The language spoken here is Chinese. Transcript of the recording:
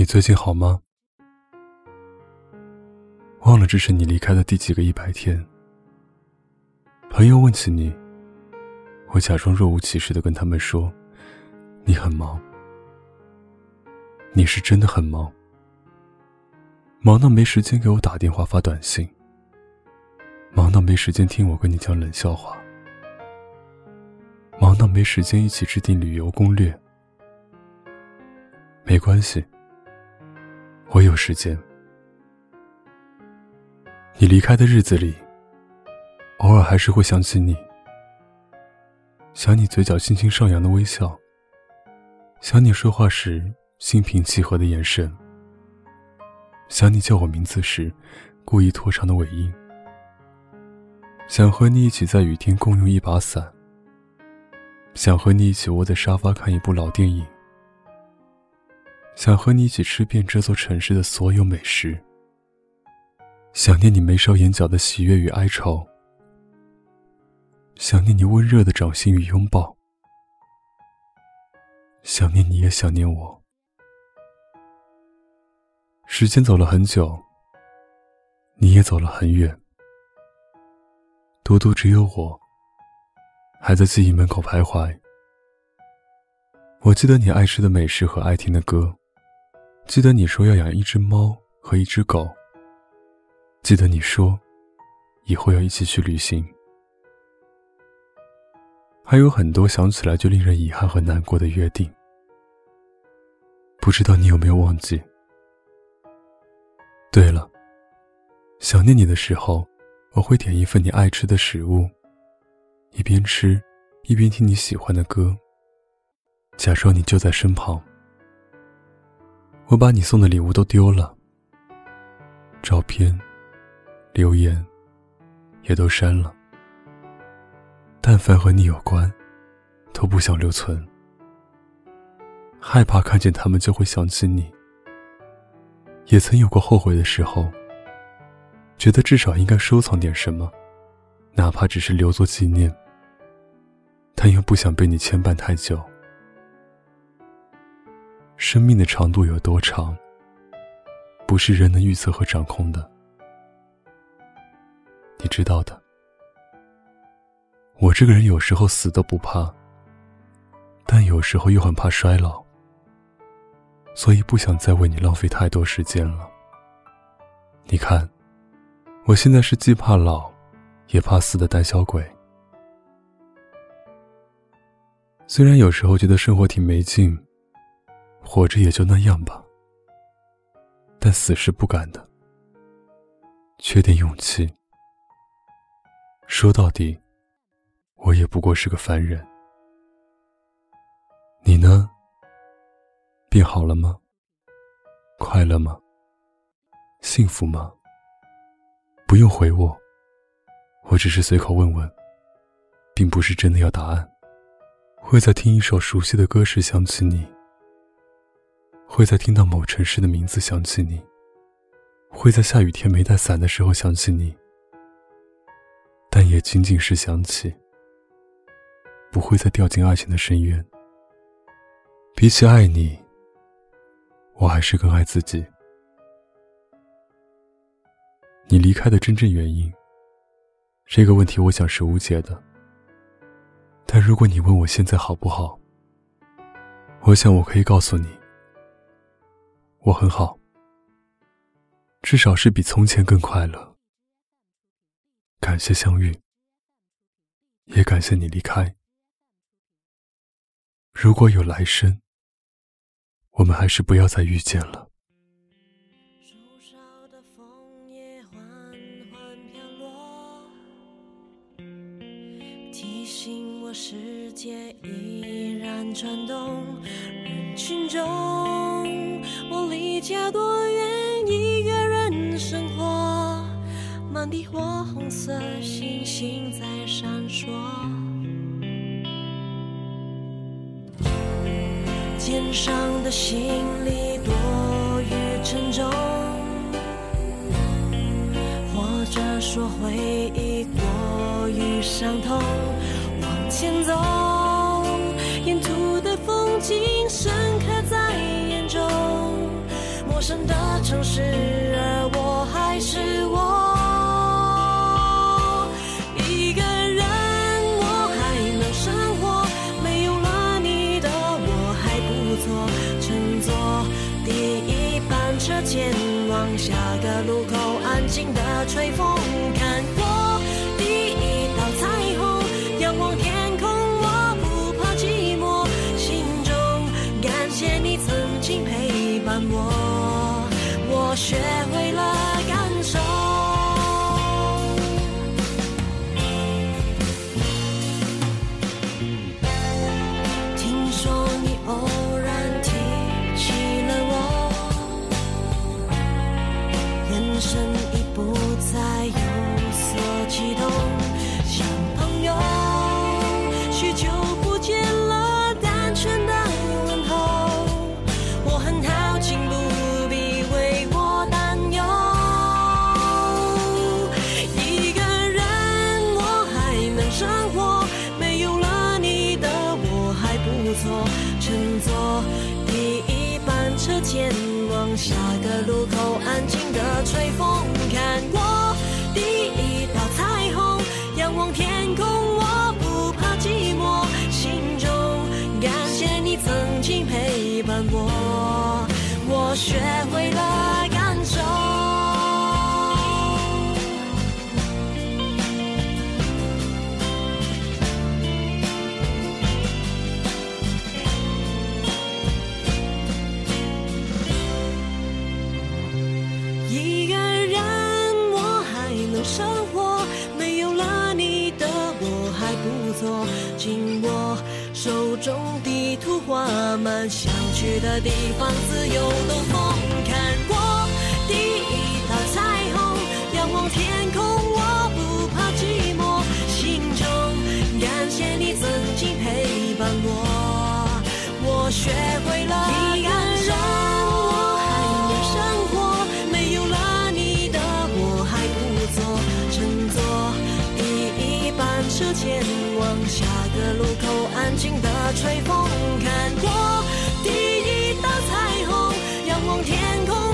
你最近好吗？忘了这是你离开的第几个一百天。朋友问起你，我假装若无其事的跟他们说：“你很忙。”你是真的很忙，忙到没时间给我打电话发短信，忙到没时间听我跟你讲冷笑话，忙到没时间一起制定旅游攻略。没关系，有时间。你离开的日子里，偶尔还是会想起你，想你嘴角轻轻上扬的微笑，想你说话时心平气和的眼神，想你叫我名字时故意拖长的尾音，想和你一起在雨天共用一把伞，想和你一起窝在沙发看一部老电影，想和你一起吃遍这座城市的所有美食。想念你眉梢眼角的喜悦与哀愁，想念你温热的掌心与拥抱，想念你也想念我。时间走了很久，你也走了很远，独独只有我还在记忆门口徘徊。我记得你爱吃的美食和爱听的歌，记得你说要养一只猫和一只狗。记得你说，以后要一起去旅行，还有很多想起来就令人遗憾和难过的约定。不知道你有没有忘记？对了，想念你的时候，我会点一份你爱吃的食物，一边吃，一边听你喜欢的歌，假装你就在身旁。我把你送的礼物都丢了，照片。留言也都删了，但凡和你有关，都不想留存，害怕看见他们就会想起你。也曾有过后悔的时候，觉得至少应该收藏点什么，哪怕只是留作纪念，但又不想被你牵绊太久。生命的长度有多长，不是人能预测和掌控的。你知道的，我这个人有时候死都不怕，但有时候又很怕衰老，所以不想再为你浪费太多时间了。你看，我现在是既怕老，也怕死的胆小鬼。虽然有时候觉得生活挺没劲，活着也就那样吧，但死是不敢的，缺点勇气。说到底，我也不过是个凡人。你呢？病好了吗？快乐吗？幸福吗？不用回我，我只是随口问问，并不是真的要答案。会在听一首熟悉的歌时想起你，会在听到某城市的名字想起你，会在下雨天没带伞的时候想起你。但也仅仅是想起，不会再掉进爱情的深渊。比起爱你，我还是更爱自己。你离开的真正原因，这个问题我想是无解的。但如果你问我现在好不好，我想我可以告诉你，我很好，至少是比从前更快乐。感谢相遇，也感谢你离开。如果有来生，我们还是不要再遇见了。树梢的枫叶缓缓飘落，提醒我世界依然转动。人群中，家多远？一个人生活。满地火红色星星在闪烁，肩上的行李多于沉重，或者说回忆过于伤痛。往前走，陌生的，城市，而我还是我。一个人我还能生活，没有了你的我还不错。乘坐第一班车前往下个路口，安静的吹风，看过第一道彩虹，仰望天空，我不怕寂寞，心中感谢你我学会了的路口，安静的吹风，看过第一道彩虹，仰望天空，我不怕寂寞，心中感谢你曾经陪伴我，我学会一个人我还能生活，没有了你的我还不错。紧握手中地图，画满想去的地方，自由兜风。看过前往下个路口安静的吹风看过第一道彩虹仰望天空。